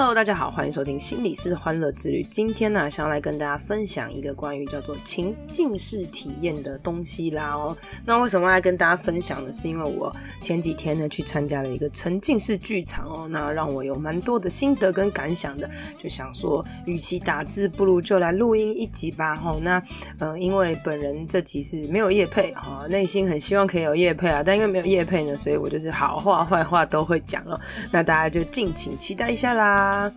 Hello，大家好，欢迎收听心理师的欢乐之旅。今天呢、想要来跟大家分享一个关于叫做情境式体验的东西啦哦。那为什么来跟大家分享呢？是因为我前几天呢去参加了一个沉浸式剧场哦，那让我有蛮多的心得跟感想的，就想说，与其打字，不如就来录音一集吧。哈，那呃，因为本人这集是没有业配哈，内心很希望可以有业配啊，但因为没有业配呢，所以我就是好话坏话都会讲了。那大家就敬请期待一下啦。啊，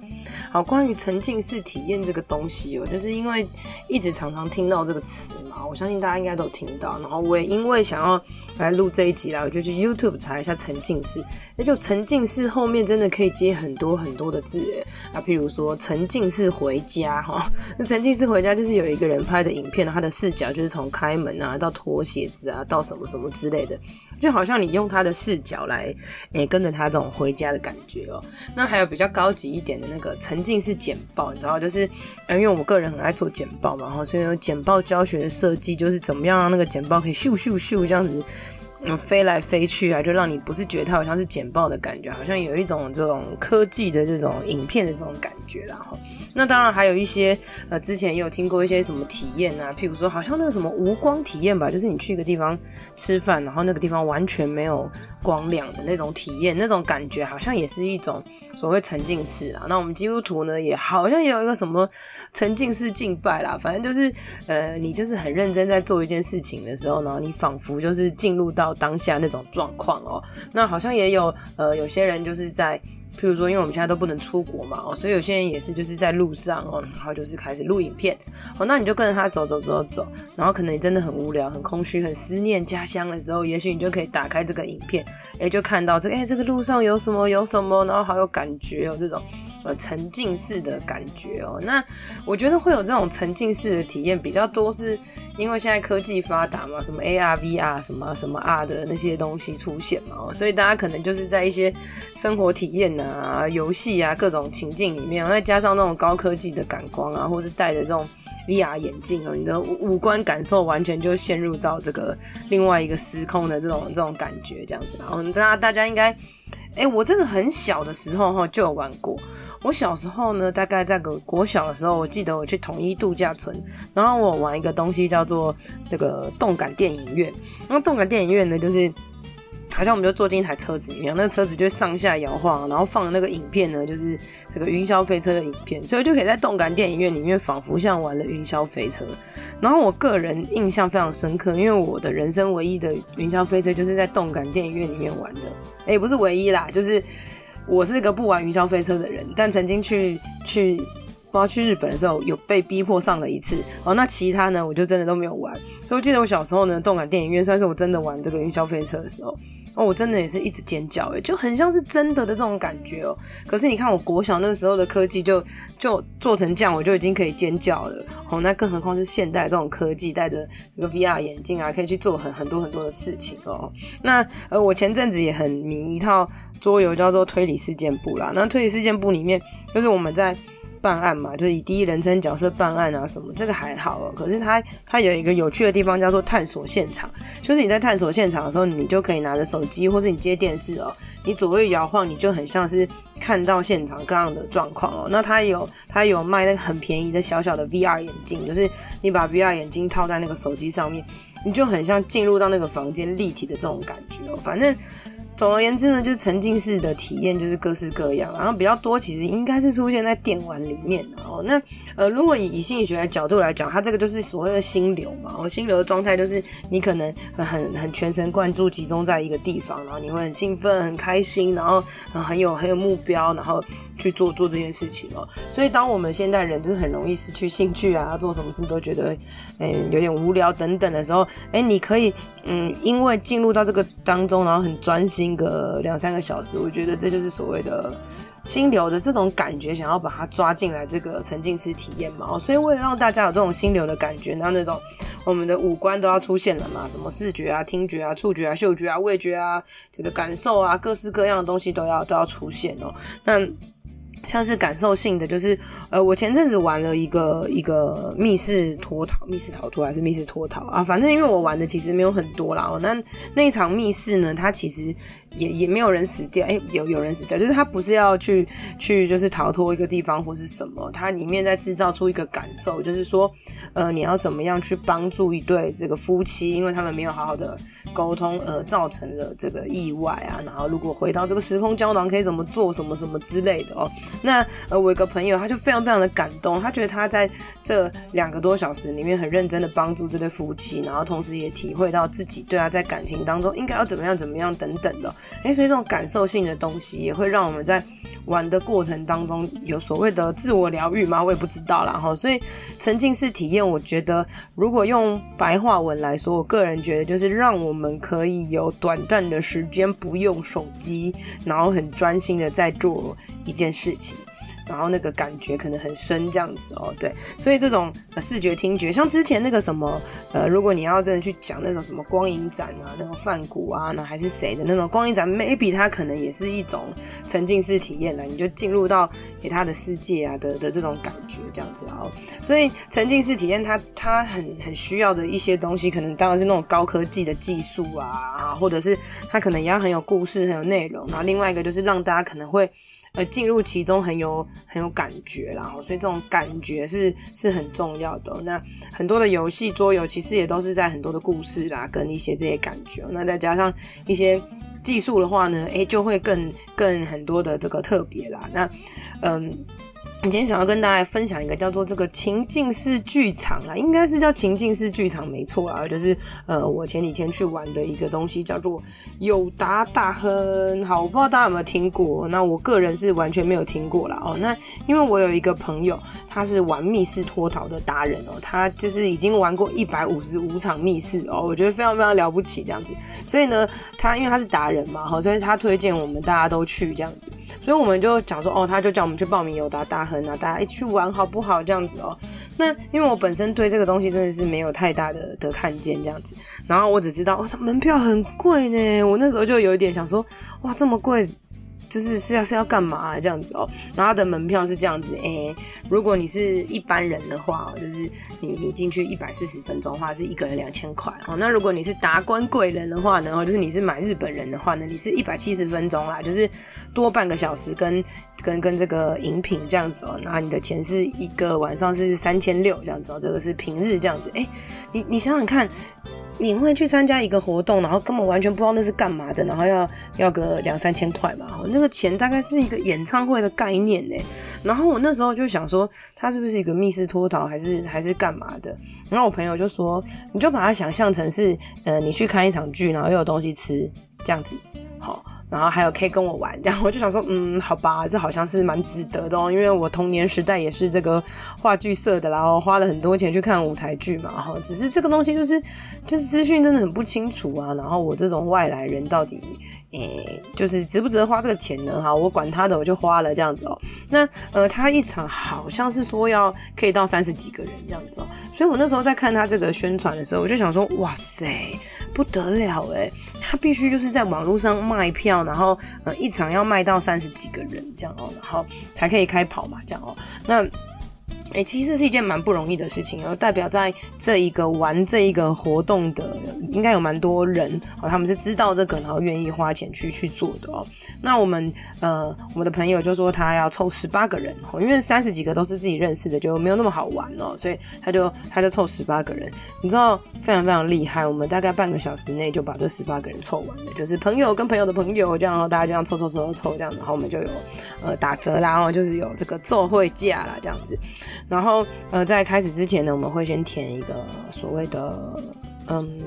好，关于沉浸式体验这个东西哦，就是因为一直常常听到这个词嘛，我相信大家应该都听到。然后我也因为想要来录这一集啦，我就去 YouTube 查一下沉浸式，那就沉浸式后面真的可以接很多很多的字诶，啊，譬如说沉浸式回家哈，那沉浸式回家就是有一个人拍的影片，他的视角就是从开门啊到脱鞋子啊到什么什么之类的，就好像你用他的视角来诶、欸、跟着他这种回家的感觉哦。那还有比较高级。一点的那个沉浸式简报，你知道，就是因为我个人很爱做简报嘛，然后所以有简报教学的设计，就是怎么样让那个简报可以咻咻咻这样子。嗯，飞来飞去啊，就让你不是觉得它好像是简报的感觉，好像有一种这种科技的这种影片的这种感觉啦哈。那当然还有一些呃，之前也有听过一些什么体验啊，譬如说好像那个什么无光体验吧，就是你去一个地方吃饭，然后那个地方完全没有光亮的那种体验，那种感觉好像也是一种所谓沉浸式啊。那我们基督徒呢，也好像也有一个什么沉浸式敬拜啦，反正就是呃，你就是很认真在做一件事情的时候呢，你仿佛就是进入到。当下那种状况哦，那好像也有呃，有些人就是在，譬如说，因为我们现在都不能出国嘛哦，所以有些人也是就是在路上哦，然后就是开始录影片哦，那你就跟着他走走走走，然后可能你真的很无聊、很空虚、很思念家乡的时候，也许你就可以打开这个影片，诶，就看到这个诶，这个路上有什么有什么，然后好有感觉哦，这种。呃，沉浸式的感觉哦，那我觉得会有这种沉浸式的体验比较多，是因为现在科技发达嘛，什么 AR、VR 什么什么 R 的那些东西出现嘛，所以大家可能就是在一些生活体验啊、游戏啊各种情境里面，再加上那种高科技的感光啊，或是戴着这种 VR 眼镜哦，你的五官感受完全就陷入到这个另外一个时空的这种这种感觉这样子，然后大大家应该。哎、我真的很小的时候哈就有玩过。我小时候呢，大概在个国小的时候，我记得我去统一度假村，然后我玩一个东西叫做那个动感电影院。然后动感电影院呢，就是。好像我们就坐进一台车子里面，那个车子就上下摇晃，然后放的那个影片呢，就是这个云霄飞车的影片，所以就可以在动感电影院里面仿佛像玩了云霄飞车。然后我个人印象非常深刻，因为我的人生唯一的云霄飞车就是在动感电影院里面玩的，诶，不是唯一啦，就是我是一个不玩云霄飞车的人，但曾经去去。我要去日本的时候，有被逼迫上了一次哦。那其他呢，我就真的都没有玩。所以我记得我小时候呢，动感电影院算是我真的玩这个云霄飞车的时候哦，我真的也是一直尖叫诶，就很像是真的的这种感觉哦。可是你看，我国小那个时候的科技就就做成这样，我就已经可以尖叫了哦。那更何况是现代这种科技，戴着这个 VR 眼镜啊，可以去做很很多很多的事情哦。那呃，我前阵子也很迷一套桌游，叫做推理事件簿啦。那推理事件簿里面，就是我们在。办案嘛，就是以第一人称角色办案啊，什么这个还好哦。可是它它有一个有趣的地方，叫做探索现场。就是你在探索现场的时候，你就可以拿着手机，或是你接电视哦，你左右摇晃，你就很像是看到现场各样的状况哦。那它有它有卖那个很便宜的小小的 VR 眼镜，就是你把 VR 眼镜套在那个手机上面，你就很像进入到那个房间立体的这种感觉哦。反正。总而言之呢，就是沉浸式的体验就是各式各样，然后比较多其实应该是出现在电玩里面哦。那呃，如果以以心理学的角度来讲，它这个就是所谓的心流嘛。哦，心流的状态就是你可能很很全神贯注集中在一个地方，然后你会很兴奋、很开心，然后很有很有目标，然后去做做这件事情哦。所以当我们现代人就是很容易失去兴趣啊，做什么事都觉得诶有点无聊等等的时候，哎你可以。嗯，因为进入到这个当中，然后很专心个两三个小时，我觉得这就是所谓的心流的这种感觉，想要把它抓进来这个沉浸式体验嘛。所以为了让大家有这种心流的感觉，那那种我们的五官都要出现了嘛，什么视觉啊、听觉啊、触觉啊、嗅觉啊、味觉啊，这个感受啊，各式各样的东西都要都要出现哦。那像是感受性的，就是呃，我前阵子玩了一个一个密室脱逃，密室逃脱还是密室脱逃啊？反正因为我玩的其实没有很多啦。哦，那那一场密室呢，它其实。也也没有人死掉，诶、欸，有有人死掉，就是他不是要去去就是逃脱一个地方或是什么，它里面在制造出一个感受，就是说，呃，你要怎么样去帮助一对这个夫妻，因为他们没有好好的沟通，而造成了这个意外啊，然后如果回到这个时空胶囊可以怎么做什么什么之类的哦。那呃，我有个朋友他就非常非常的感动，他觉得他在这两个多小时里面很认真的帮助这对夫妻，然后同时也体会到自己对他在感情当中应该要怎么样怎么样等等的。诶，所以这种感受性的东西也会让我们在玩的过程当中有所谓的自我疗愈吗？我也不知道啦哈。所以沉浸式体验，我觉得如果用白话文来说，我个人觉得就是让我们可以有短暂的时间不用手机，然后很专心的在做一件事情。然后那个感觉可能很深，这样子哦，对，所以这种视觉、听觉，像之前那个什么，呃，如果你要真的去讲那种什么光影展啊，那种梵谷啊，那还是谁的那种光影展，maybe 它可能也是一种沉浸式体验了，你就进入到给他的世界啊的的这种感觉，这样子哦，所以沉浸式体验它它很很需要的一些东西，可能当然是那种高科技的技术啊，或者是它可能也要很有故事、很有内容，然后另外一个就是让大家可能会。呃，进入其中很有很有感觉，然后所以这种感觉是是很重要的。那很多的游戏桌游其实也都是在很多的故事啦，跟一些这些感觉。那再加上一些技术的话呢，诶，就会更更很多的这个特别啦。那嗯。今天想要跟大家分享一个叫做这个情境式剧场啦，应该是叫情境式剧场没错啦，就是呃我前几天去玩的一个东西叫做友达大亨。好，我不知道大家有没有听过，那我个人是完全没有听过啦哦。那因为我有一个朋友，他是玩密室脱逃的达人哦，他就是已经玩过一百五十五场密室哦，我觉得非常非常了不起这样子。所以呢，他因为他是达人嘛，所以他推荐我们大家都去这样子，所以我们就讲说哦，他就叫我们去报名友达大亨。那大家一起去玩好不好？这样子哦。那因为我本身对这个东西真的是没有太大的的看见这样子，然后我只知道，哇，门票很贵呢。我那时候就有一点想说，哇，这么贵。就是是要是要干嘛啊，这样子哦，然后他的门票是这样子，诶，如果你是一般人的话，就是你你进去一百四十分钟的话，是一个人两千块哦。那如果你是达官贵人的话呢，就是你是买日本人的话呢，你是一百七十分钟啦，就是多半个小时跟跟跟这个饮品这样子哦。然后你的钱是一个晚上是三千六这样子哦，这个是平日这样子。诶，你你想想看。你会去参加一个活动，然后根本完全不知道那是干嘛的，然后要要个两三千块吧，那个钱大概是一个演唱会的概念呢。然后我那时候就想说，他是不是一个密室脱逃，还是还是干嘛的？然后我朋友就说，你就把它想象成是，呃，你去看一场剧，然后又有东西吃，这样子，好。然后还有可以跟我玩，然后我就想说，嗯，好吧，这好像是蛮值得的哦，因为我童年时代也是这个话剧社的，然后花了很多钱去看舞台剧嘛，哈，只是这个东西就是就是资讯真的很不清楚啊，然后我这种外来人到底，诶，就是值不值得花这个钱呢？哈，我管他的，我就花了这样子哦。那呃，他一场好像是说要可以到三十几个人这样子哦，所以我那时候在看他这个宣传的时候，我就想说，哇塞，不得了诶，他必须就是在网络上卖票。然后，呃，一场要卖到三十几个人这样哦，然后才可以开跑嘛，这样哦，那。哎、其实是一件蛮不容易的事情，然后代表在这一个玩这一个活动的，应该有蛮多人哦，他们是知道这个，然后愿意花钱去去做的哦。那我们呃，我们的朋友就说他要凑十八个人哦，因为三十几个都是自己认识的，就没有那么好玩哦，所以他就他就凑十八个人，你知道非常非常厉害，我们大概半个小时内就把这十八个人凑完了，就是朋友跟朋友的朋友这样，然后大家这样凑凑凑凑这样，然后我们就有呃打折啦，然后就是有这个做会价啦这样子。然后，呃，在开始之前呢，我们会先填一个所谓的，嗯，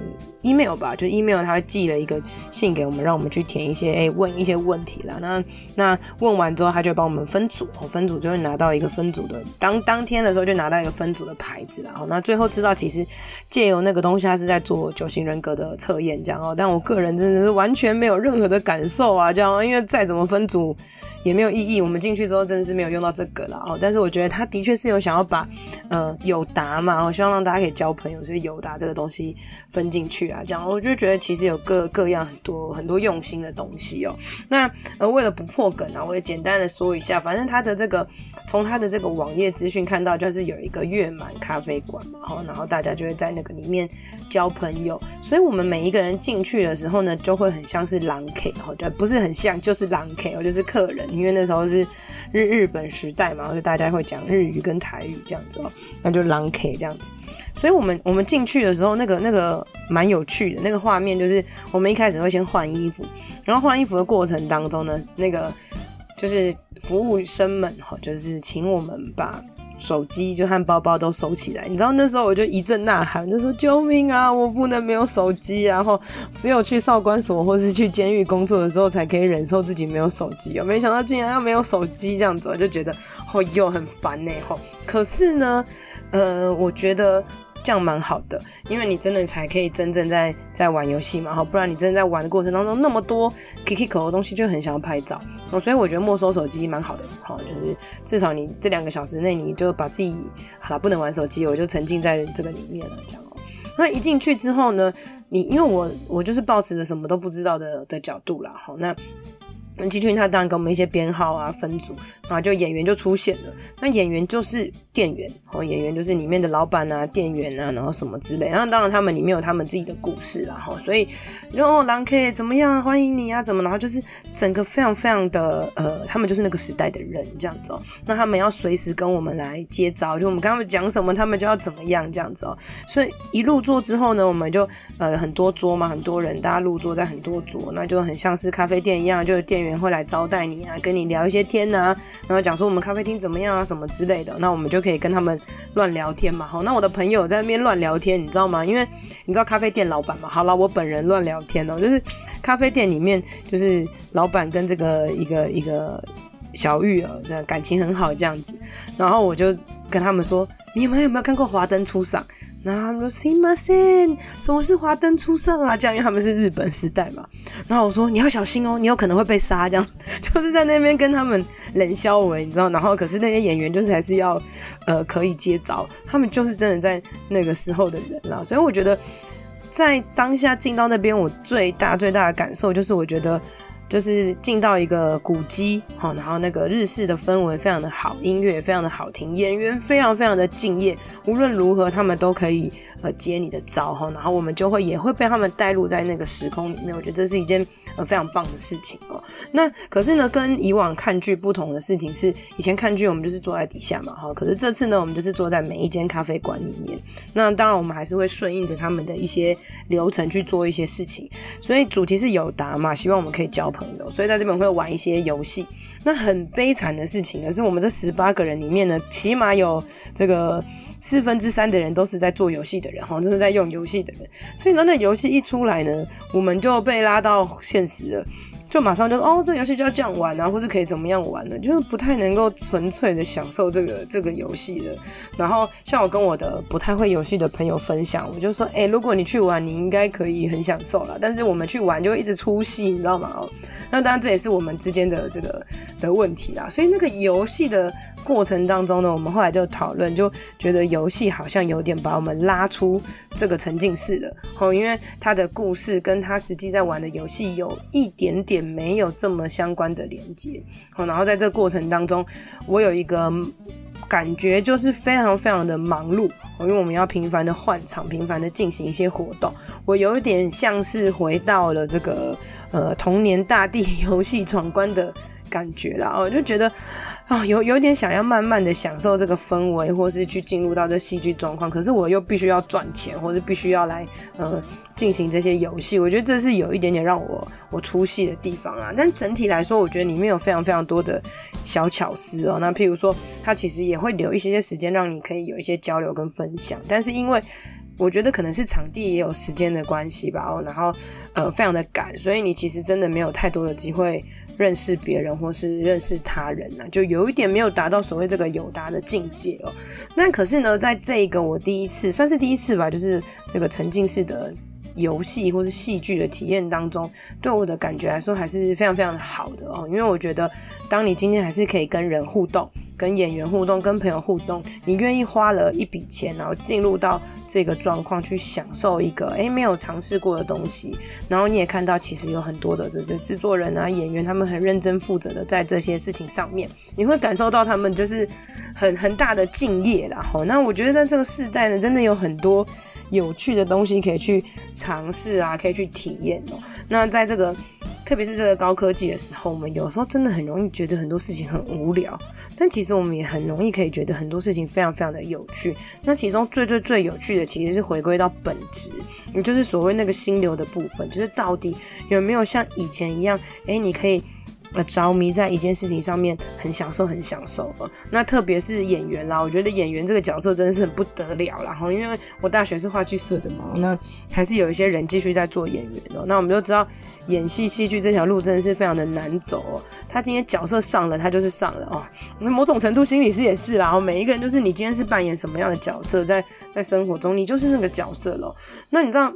email 吧，就 email 他会寄了一个信给我们，让我们去填一些哎、问一些问题啦。那那问完之后，他就帮我们分组，分组就会拿到一个分组的当当天的时候就拿到一个分组的牌子啦。好，那最后知道其实借由那个东西，他是在做九型人格的测验这样哦。但我个人真的是完全没有任何的感受啊，这样，因为再怎么分组也没有意义。我们进去之后真的是没有用到这个了哦。但是我觉得他的确是有想要把呃友达嘛，我希望让大家可以交朋友，所以友达这个东西分进去啊，这样我就觉得其实有各各样很多很多用心的东西哦。那呃为了不破梗啊，我也简单的说一下，反正他的这个从他的这个网页资讯看到，就是有一个月满咖啡馆嘛，然后大家就会在那个里面交朋友，所以我们每一个人进去的时候呢，就会很像是狼 K，哦，就不是很像，就是狼 K，哦，就是客人，因为那时候是日日本时代嘛，所以大家会讲日语跟台语这样子哦，那就狼 K 这样子，所以我们我们进去的时候，那个那个蛮有趣的，那个画面就是我们一开始会先换衣服，然后换衣服的过程当中呢，那个就是服务生们哈，就是请我们把。手机就和包包都收起来，你知道那时候我就一阵呐喊，就说救命啊！我不能没有手机！然后只有去少管所或是去监狱工作的时候，才可以忍受自己没有手机。我没想到竟然要没有手机这样子，我就觉得哦哟很烦呢。吼，可是呢，呃，我觉得。这样蛮好的，因为你真的才可以真正在在玩游戏嘛，哈，不然你真的在玩的过程当中那么多 Kiki 口的东西，就很想要拍照，所以我觉得没收手机蛮好的，哈，就是至少你这两个小时内你就把自己好了，不能玩手机，我就沉浸在这个里面了，这样哦。那一进去之后呢，你因为我我就是抱持着什么都不知道的的角度啦，哈，那。进去他当然给我们一些编号啊，分组，然后就演员就出现了。那演员就是店员，哦，演员就是里面的老板啊、店员啊，然后什么之类。然后当然他们里面有他们自己的故事啦，哈。所以，然后狼 K 怎么样？欢迎你啊，怎么？然后就是整个非常非常的呃，他们就是那个时代的人这样子哦。那他们要随时跟我们来接招，就我们跟他们讲什么，他们就要怎么样这样子哦。所以一入座之后呢，我们就呃很多桌嘛，很多人，大家入座在很多桌，那就很像是咖啡店一样，就是店员。会来招待你啊，跟你聊一些天啊，然后讲说我们咖啡厅怎么样啊，什么之类的，那我们就可以跟他们乱聊天嘛。好，那我的朋友在那边乱聊天，你知道吗？因为你知道咖啡店老板嘛。好了，我本人乱聊天哦，就是咖啡店里面就是老板跟这个一个一个小玉儿，这样感情很好这样子，然后我就跟他们说，你们有没有看过《华灯初上》？然后他们说：“すいません，什么是华灯初上啊？这样，因为他们是日本时代嘛。然后我说：你要小心哦，你有可能会被杀。这样，就是在那边跟他们冷笑话，你知道？然后，可是那些演员就是还是要，呃，可以接招。他们就是真的在那个时候的人啦。所以我觉得，在当下进到那边，我最大最大的感受就是，我觉得。” 就是进到一个古迹，好，然后那个日式的氛围非常的好，音乐也非常的好听，演员非常非常的敬业，无论如何他们都可以呃接你的招哈，然后我们就会也会被他们带入在那个时空里面，我觉得这是一件呃非常棒的事情哦。那可是呢，跟以往看剧不同的事情是，以前看剧我们就是坐在底下嘛哈，可是这次呢，我们就是坐在每一间咖啡馆里面。那当然我们还是会顺应着他们的一些流程去做一些事情，所以主题是有答嘛，希望我们可以交朋友，所以在这边会玩一些游戏。那很悲惨的事情呢，是我们这十八个人里面呢，起码有这个四分之三的人都是在做游戏的人，哈，都是在用游戏的人。所以呢，那游戏一出来呢，我们就被拉到现实了。就马上就哦，这个游戏就要这样玩啊，或是可以怎么样玩呢？就是不太能够纯粹的享受这个这个游戏了。然后像我跟我的不太会游戏的朋友分享，我就说，哎，如果你去玩，你应该可以很享受啦。但是我们去玩就会一直出戏，你知道吗？哦，那当然这也是我们之间的这个的问题啦。所以那个游戏的过程当中呢，我们后来就讨论，就觉得游戏好像有点把我们拉出这个沉浸式的哦，因为他的故事跟他实际在玩的游戏有一点点。没有这么相关的连接，然后在这个过程当中，我有一个感觉，就是非常非常的忙碌，因为我们要频繁的换场，频繁的进行一些活动，我有一点像是回到了这个呃童年大地游戏闯关的感觉啦，我就觉得啊，有有点想要慢慢的享受这个氛围，或是去进入到这戏剧状况，可是我又必须要赚钱，或是必须要来呃进行这些游戏，我觉得这是有一点点让我我出戏的地方啊。但整体来说，我觉得里面有非常非常多的小巧思哦。那譬如说，它其实也会留一些些时间让你可以有一些交流跟分享，但是因为我觉得可能是场地也有时间的关系吧，然后呃非常的赶，所以你其实真的没有太多的机会认识别人或是认识他人呢，就有一点没有达到所谓这个友达的境界哦。那可是呢，在这一个我第一次算是第一次吧，就是这个沉浸式的。游戏或是戏剧的体验当中，对我的感觉来说还是非常非常的好的哦。因为我觉得，当你今天还是可以跟人互动、跟演员互动、跟朋友互动，你愿意花了一笔钱，然后进入到这个状况去享受一个诶没有尝试过的东西，然后你也看到其实有很多的这些制作人啊、演员，他们很认真负责的在这些事情上面，你会感受到他们就是很很大的敬业啦。吼，那我觉得在这个世代呢，真的有很多。有趣的东西可以去尝试啊，可以去体验哦。那在这个，特别是这个高科技的时候，我们有时候真的很容易觉得很多事情很无聊，但其实我们也很容易可以觉得很多事情非常非常的有趣。那其中最最最有趣的，其实是回归到本质，也就是所谓那个心流的部分，就是到底有没有像以前一样，哎，你可以。呃，着迷在一件事情上面，很享受，很享受。那特别是演员啦，我觉得演员这个角色真的是很不得了啦。然后，因为我大学是话剧社的嘛，那还是有一些人继续在做演员哦。那我们就知道，演戏戏剧这条路真的是非常的难走哦。他今天角色上了，他就是上了哦。那某种程度，心理师也是啦。然后每一个人就是，你今天是扮演什么样的角色，在在生活中，你就是那个角色了。那你知道？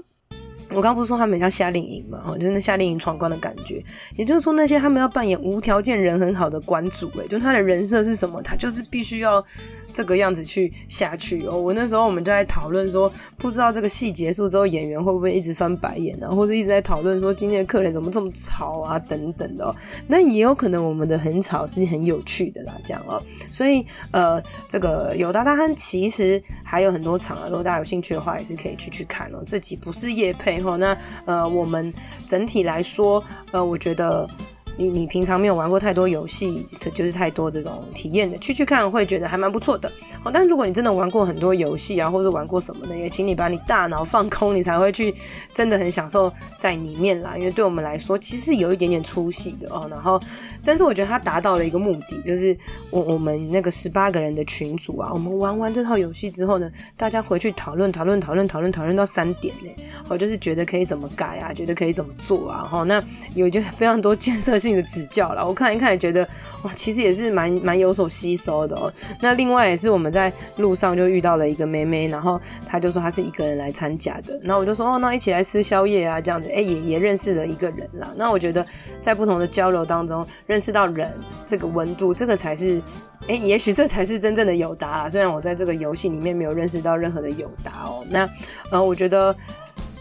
我刚不是说他们像夏令营嘛，哦，就是那夏令营闯关的感觉。也就是说，那些他们要扮演无条件人很好的关主，诶，就他的人设是什么，他就是必须要这个样子去下去哦。我那时候我们就在讨论说，不知道这个戏结束之后，演员会不会一直翻白眼啊，或者一直在讨论说今天的客人怎么这么吵啊，等等的哦。那也有可能我们的很吵是很有趣的啦，这样哦。所以呃，这个有达大亨其实还有很多场啊，如果大家有兴趣的话，也是可以去去看哦。这集不是夜配。那呃，我们整体来说，呃，我觉得。你你平常没有玩过太多游戏，就是太多这种体验的，去去看会觉得还蛮不错的。好，但如果你真的玩过很多游戏啊，或者玩过什么的，也请你把你大脑放空，你才会去真的很享受在里面啦。因为对我们来说，其实有一点点出戏的哦。然后，但是我觉得它达到了一个目的，就是我我们那个十八个人的群组啊，我们玩完这套游戏之后呢，大家回去讨论讨论讨论讨论讨论到三点呢，我就是觉得可以怎么改啊，觉得可以怎么做啊。哈，那有就非常多建设是你的指教了，我看一看觉得哇，其实也是蛮蛮有所吸收的哦。那另外也是我们在路上就遇到了一个妹妹，然后她就说她是一个人来参加的，然后我就说哦，那一起来吃宵夜啊，这样子，哎，也也认识了一个人啦。那我觉得在不同的交流当中认识到人这个温度，这个才是哎，也许这才是真正的友达啦。虽然我在这个游戏里面没有认识到任何的友达哦，那呃，我觉得。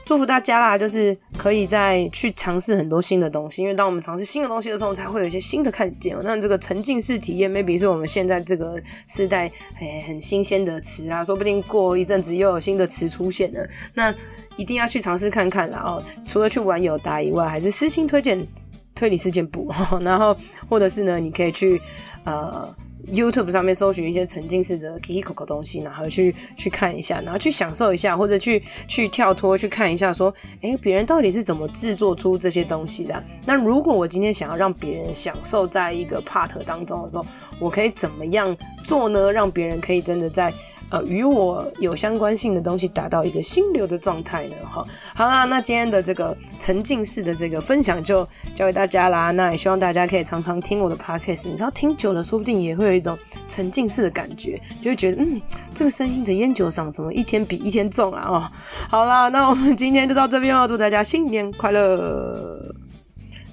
祝福大家啦，就是可以再去尝试很多新的东西，因为当我们尝试新的东西的时候，才会有一些新的看见。那这个沉浸式体验，maybe 是我们现在这个时代诶很新鲜的词啊，说不定过一阵子又有新的词出现了。那一定要去尝试看看啦哦！除了去玩友达以外，还是私信推荐推理事件簿，然后或者是呢，你可以去呃。YouTube 上面搜寻一些沉浸式的 Kikoco 东西，然后去去看一下，然后去享受一下，或者去去跳脱去看一下，说，诶，别人到底是怎么制作出这些东西的？那如果我今天想要让别人享受在一个 part 当中的时候，我可以怎么样做呢？让别人可以真的在。呃，与我有相关性的东西达到一个心流的状态呢，哈，好啦，那今天的这个沉浸式的这个分享就交给大家啦。那也希望大家可以常常听我的 podcast，你知道听久了，说不定也会有一种沉浸式的感觉，就会觉得，嗯，这个声音的烟酒嗓怎么一天比一天重啊？哦，好啦，那我们今天就到这边哦，祝大家新年快乐！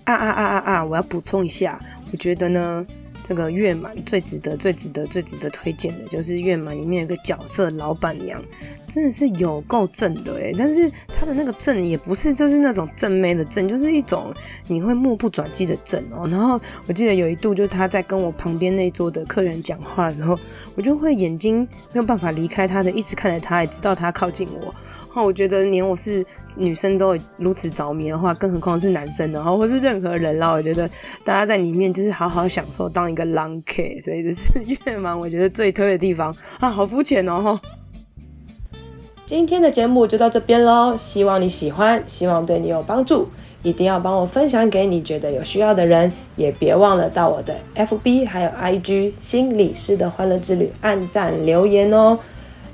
啊啊啊啊啊！我要补充一下，我觉得呢。这个月满最值得、最值得、最值得推荐的，就是月满里面有个角色老板娘，真的是有够正的诶，但是她的那个正也不是就是那种正妹的正，就是一种你会目不转睛的正哦。然后我记得有一度，就是她在跟我旁边那桌的客人讲话的时候，我就会眼睛没有办法离开她的，一直看着她，也直到她靠近我。那我觉得连我是女生都如此着迷的话，更何况是男生呢？或是任何人啦。我觉得大家在里面就是好好享受当一个狼 K，所以这是月满我觉得最推的地方啊，好肤浅哦！今天的节目就到这边喽，希望你喜欢，希望对你有帮助，一定要帮我分享给你觉得有需要的人，也别忘了到我的 FB 还有 IG 心理师的欢乐之旅按赞留言哦。